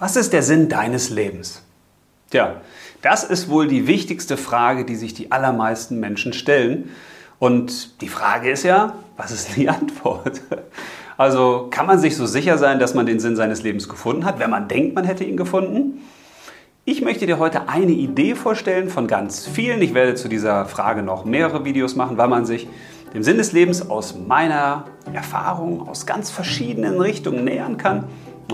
Was ist der Sinn deines Lebens? Tja, das ist wohl die wichtigste Frage, die sich die allermeisten Menschen stellen. Und die Frage ist ja, was ist die Antwort? Also kann man sich so sicher sein, dass man den Sinn seines Lebens gefunden hat, wenn man denkt, man hätte ihn gefunden? Ich möchte dir heute eine Idee vorstellen von ganz vielen. Ich werde zu dieser Frage noch mehrere Videos machen, weil man sich dem Sinn des Lebens aus meiner Erfahrung aus ganz verschiedenen Richtungen nähern kann.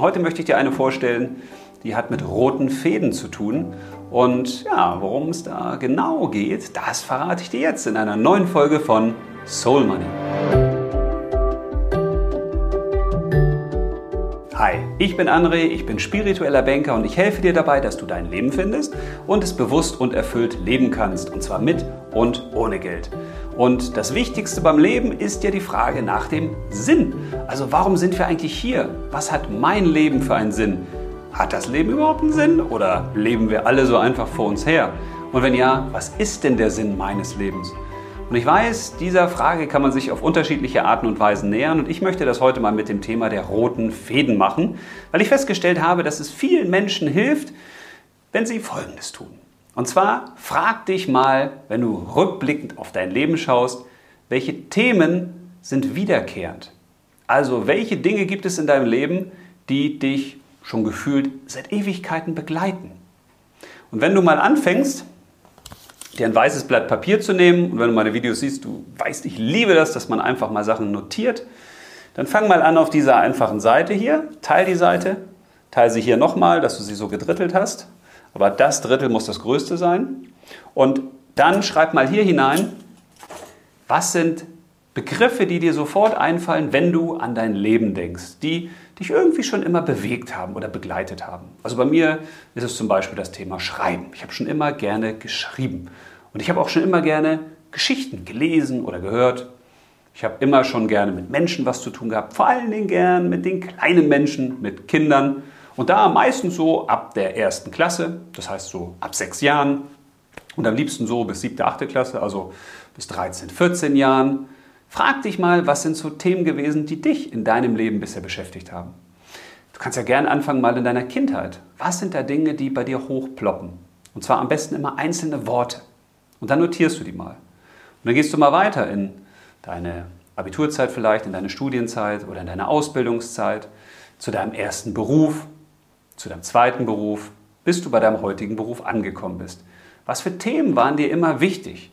Heute möchte ich dir eine vorstellen, die hat mit roten Fäden zu tun. Und ja, worum es da genau geht, das verrate ich dir jetzt in einer neuen Folge von Soul Money. Hi, ich bin André, ich bin spiritueller Banker und ich helfe dir dabei, dass du dein Leben findest und es bewusst und erfüllt leben kannst. Und zwar mit und ohne Geld. Und das Wichtigste beim Leben ist ja die Frage nach dem Sinn. Also warum sind wir eigentlich hier? Was hat mein Leben für einen Sinn? Hat das Leben überhaupt einen Sinn oder leben wir alle so einfach vor uns her? Und wenn ja, was ist denn der Sinn meines Lebens? Und ich weiß, dieser Frage kann man sich auf unterschiedliche Arten und Weisen nähern und ich möchte das heute mal mit dem Thema der roten Fäden machen, weil ich festgestellt habe, dass es vielen Menschen hilft, wenn sie Folgendes tun. Und zwar frag dich mal, wenn du rückblickend auf dein Leben schaust, welche Themen sind wiederkehrend? Also welche Dinge gibt es in deinem Leben, die dich schon gefühlt seit Ewigkeiten begleiten? Und wenn du mal anfängst, dir ein weißes Blatt Papier zu nehmen und wenn du meine Videos siehst, du weißt, ich liebe das, dass man einfach mal Sachen notiert, dann fang mal an auf dieser einfachen Seite hier, teil die Seite, teile sie hier nochmal, dass du sie so gedrittelt hast aber das Drittel muss das größte sein. Und dann schreib mal hier hinein, was sind Begriffe, die dir sofort einfallen, wenn du an dein Leben denkst, die dich irgendwie schon immer bewegt haben oder begleitet haben. Also bei mir ist es zum Beispiel das Thema Schreiben. Ich habe schon immer gerne geschrieben. Und ich habe auch schon immer gerne Geschichten gelesen oder gehört. Ich habe immer schon gerne mit Menschen was zu tun gehabt, vor allen Dingen gern mit den kleinen Menschen, mit Kindern. Und da meistens so ab der ersten Klasse, das heißt so ab sechs Jahren und am liebsten so bis siebte, achte Klasse, also bis 13, 14 Jahren. Frag dich mal, was sind so Themen gewesen, die dich in deinem Leben bisher beschäftigt haben. Du kannst ja gerne anfangen mal in deiner Kindheit. Was sind da Dinge, die bei dir hochploppen? Und zwar am besten immer einzelne Worte. Und dann notierst du die mal. Und dann gehst du mal weiter in deine Abiturzeit vielleicht, in deine Studienzeit oder in deine Ausbildungszeit, zu deinem ersten Beruf, zu deinem zweiten Beruf, bis du bei deinem heutigen Beruf angekommen bist. Was für Themen waren dir immer wichtig?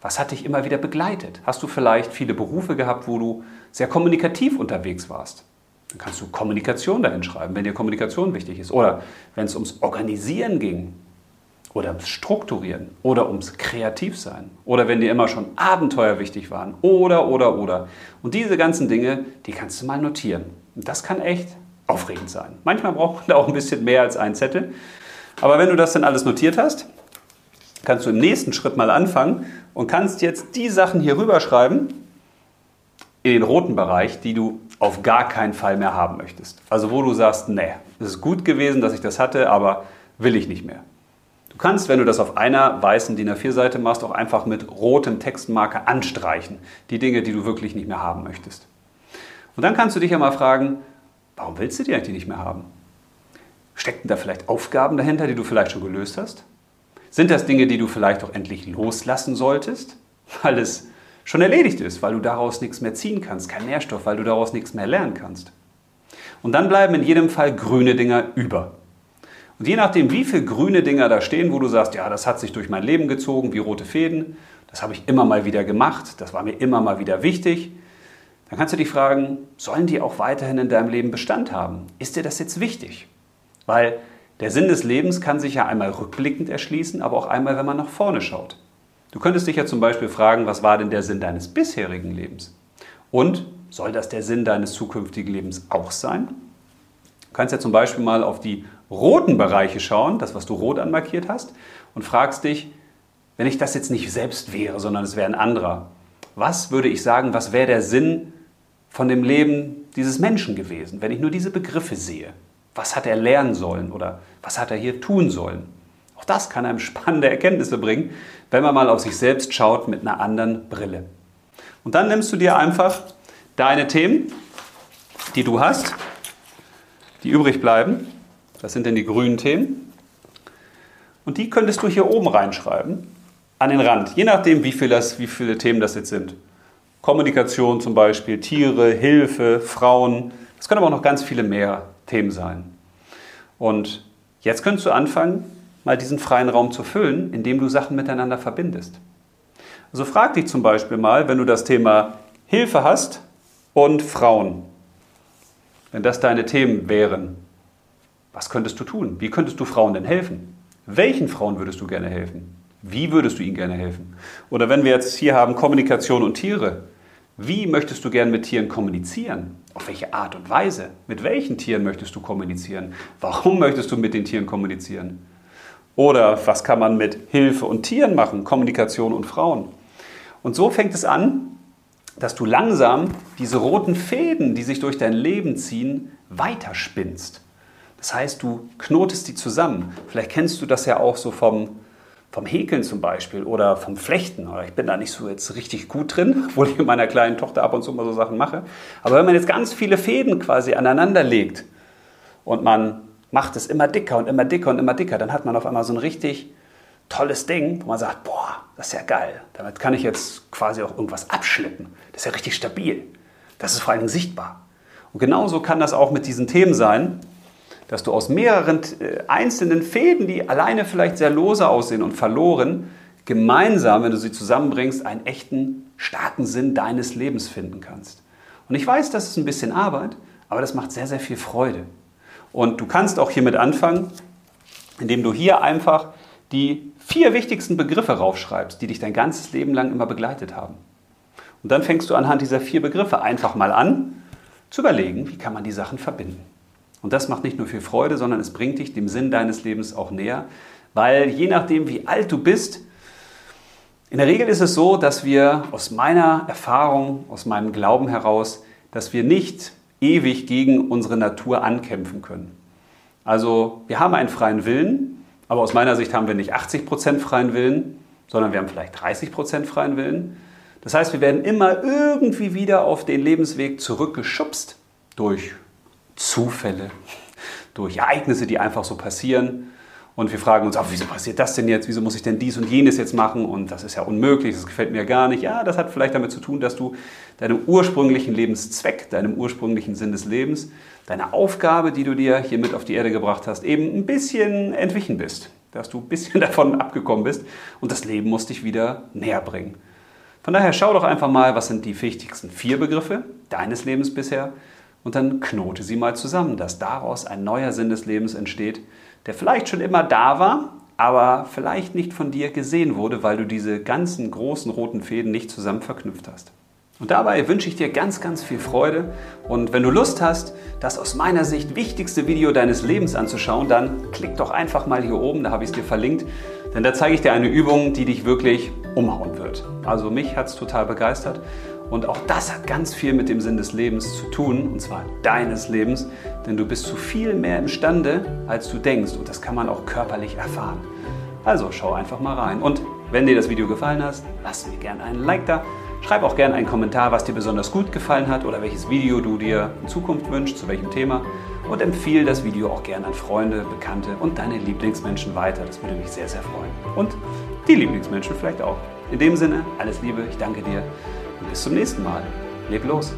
Was hat dich immer wieder begleitet? Hast du vielleicht viele Berufe gehabt, wo du sehr kommunikativ unterwegs warst? Dann kannst du Kommunikation dahin schreiben, wenn dir Kommunikation wichtig ist. Oder wenn es ums Organisieren ging oder ums Strukturieren oder ums Kreativsein oder wenn dir immer schon Abenteuer wichtig waren oder, oder, oder. Und diese ganzen Dinge, die kannst du mal notieren. Und das kann echt aufregend sein. Manchmal braucht man da auch ein bisschen mehr als einen Zettel. Aber wenn du das dann alles notiert hast, kannst du im nächsten Schritt mal anfangen und kannst jetzt die Sachen hier rüberschreiben in den roten Bereich, die du auf gar keinen Fall mehr haben möchtest. Also wo du sagst, nee, es ist gut gewesen, dass ich das hatte, aber will ich nicht mehr. Du kannst, wenn du das auf einer weißen DIN A4-Seite machst, auch einfach mit rotem Textmarker anstreichen, die Dinge, die du wirklich nicht mehr haben möchtest. Und dann kannst du dich ja mal fragen, Warum willst du die eigentlich nicht mehr haben? Stecken da vielleicht Aufgaben dahinter, die du vielleicht schon gelöst hast? Sind das Dinge, die du vielleicht auch endlich loslassen solltest, weil es schon erledigt ist, weil du daraus nichts mehr ziehen kannst, kein Nährstoff, weil du daraus nichts mehr lernen kannst? Und dann bleiben in jedem Fall grüne Dinger über. Und je nachdem, wie viele grüne Dinger da stehen, wo du sagst, ja, das hat sich durch mein Leben gezogen, wie rote Fäden, das habe ich immer mal wieder gemacht, das war mir immer mal wieder wichtig, dann kannst du dich fragen, sollen die auch weiterhin in deinem Leben Bestand haben? Ist dir das jetzt wichtig? Weil der Sinn des Lebens kann sich ja einmal rückblickend erschließen, aber auch einmal, wenn man nach vorne schaut. Du könntest dich ja zum Beispiel fragen, was war denn der Sinn deines bisherigen Lebens? Und soll das der Sinn deines zukünftigen Lebens auch sein? Du kannst ja zum Beispiel mal auf die roten Bereiche schauen, das, was du rot anmarkiert hast, und fragst dich, wenn ich das jetzt nicht selbst wäre, sondern es wäre ein anderer, was würde ich sagen, was wäre der Sinn von dem Leben dieses Menschen gewesen, wenn ich nur diese Begriffe sehe. Was hat er lernen sollen oder was hat er hier tun sollen? Auch das kann einem spannende Erkenntnisse bringen, wenn man mal auf sich selbst schaut mit einer anderen Brille. Und dann nimmst du dir einfach deine Themen, die du hast, die übrig bleiben, Das sind denn die grünen Themen. Und die könntest du hier oben reinschreiben, an den Rand, je nachdem, wie, viel das, wie viele Themen das jetzt sind. Kommunikation zum Beispiel, Tiere, Hilfe, Frauen. Es können aber auch noch ganz viele mehr Themen sein. Und jetzt könntest du anfangen, mal diesen freien Raum zu füllen, indem du Sachen miteinander verbindest. Also frag dich zum Beispiel mal, wenn du das Thema Hilfe hast und Frauen, wenn das deine Themen wären, was könntest du tun? Wie könntest du Frauen denn helfen? Welchen Frauen würdest du gerne helfen? Wie würdest du ihnen gerne helfen? Oder wenn wir jetzt hier haben Kommunikation und Tiere, wie möchtest du gerne mit Tieren kommunizieren? Auf welche Art und Weise? Mit welchen Tieren möchtest du kommunizieren? Warum möchtest du mit den Tieren kommunizieren? Oder was kann man mit Hilfe und Tieren machen? Kommunikation und Frauen. Und so fängt es an, dass du langsam diese roten Fäden, die sich durch dein Leben ziehen, weiterspinnst. Das heißt, du knotest die zusammen. Vielleicht kennst du das ja auch so vom, vom Häkeln zum Beispiel oder vom Flechten. Ich bin da nicht so jetzt richtig gut drin, obwohl ich mit meiner kleinen Tochter ab und zu mal so Sachen mache. Aber wenn man jetzt ganz viele Fäden quasi aneinander legt und man macht es immer dicker und immer dicker und immer dicker, dann hat man auf einmal so ein richtig tolles Ding, wo man sagt, boah, das ist ja geil. Damit kann ich jetzt quasi auch irgendwas abschleppen. Das ist ja richtig stabil. Das ist vor allen Dingen sichtbar. Und genauso kann das auch mit diesen Themen sein, dass du aus mehreren äh, einzelnen Fäden, die alleine vielleicht sehr lose aussehen und verloren, gemeinsam, wenn du sie zusammenbringst, einen echten, starken Sinn deines Lebens finden kannst. Und ich weiß, das ist ein bisschen Arbeit, aber das macht sehr, sehr viel Freude. Und du kannst auch hiermit anfangen, indem du hier einfach die vier wichtigsten Begriffe raufschreibst, die dich dein ganzes Leben lang immer begleitet haben. Und dann fängst du anhand dieser vier Begriffe einfach mal an zu überlegen, wie kann man die Sachen verbinden. Und das macht nicht nur viel Freude, sondern es bringt dich dem Sinn deines Lebens auch näher, weil je nachdem, wie alt du bist, in der Regel ist es so, dass wir aus meiner Erfahrung, aus meinem Glauben heraus, dass wir nicht ewig gegen unsere Natur ankämpfen können. Also wir haben einen freien Willen, aber aus meiner Sicht haben wir nicht 80% freien Willen, sondern wir haben vielleicht 30% freien Willen. Das heißt, wir werden immer irgendwie wieder auf den Lebensweg zurückgeschubst durch Zufälle, durch Ereignisse, die einfach so passieren. Und wir fragen uns, auch, wieso passiert das denn jetzt? Wieso muss ich denn dies und jenes jetzt machen? Und das ist ja unmöglich, das gefällt mir gar nicht. Ja, das hat vielleicht damit zu tun, dass du deinem ursprünglichen Lebenszweck, deinem ursprünglichen Sinn des Lebens, deine Aufgabe, die du dir hier mit auf die Erde gebracht hast, eben ein bisschen entwichen bist. Dass du ein bisschen davon abgekommen bist und das Leben muss dich wieder näher bringen. Von daher schau doch einfach mal, was sind die wichtigsten vier Begriffe deines Lebens bisher und dann knote sie mal zusammen, dass daraus ein neuer Sinn des Lebens entsteht, der vielleicht schon immer da war, aber vielleicht nicht von dir gesehen wurde, weil du diese ganzen großen roten Fäden nicht zusammen verknüpft hast. Und dabei wünsche ich dir ganz, ganz viel Freude. Und wenn du Lust hast, das aus meiner Sicht wichtigste Video deines Lebens anzuschauen, dann klick doch einfach mal hier oben, da habe ich es dir verlinkt. Denn da zeige ich dir eine Übung, die dich wirklich umhauen wird. Also mich hat es total begeistert. Und auch das hat ganz viel mit dem Sinn des Lebens zu tun, und zwar deines Lebens, denn du bist zu viel mehr imstande, als du denkst. Und das kann man auch körperlich erfahren. Also schau einfach mal rein. Und wenn dir das Video gefallen hat, lass mir gerne einen Like da. Schreib auch gerne einen Kommentar, was dir besonders gut gefallen hat oder welches Video du dir in Zukunft wünschst, zu welchem Thema. Und empfehle das Video auch gerne an Freunde, Bekannte und deine Lieblingsmenschen weiter. Das würde mich sehr, sehr freuen. Und die Lieblingsmenschen vielleicht auch. In dem Sinne, alles Liebe, ich danke dir und bis zum nächsten Mal. Leb los!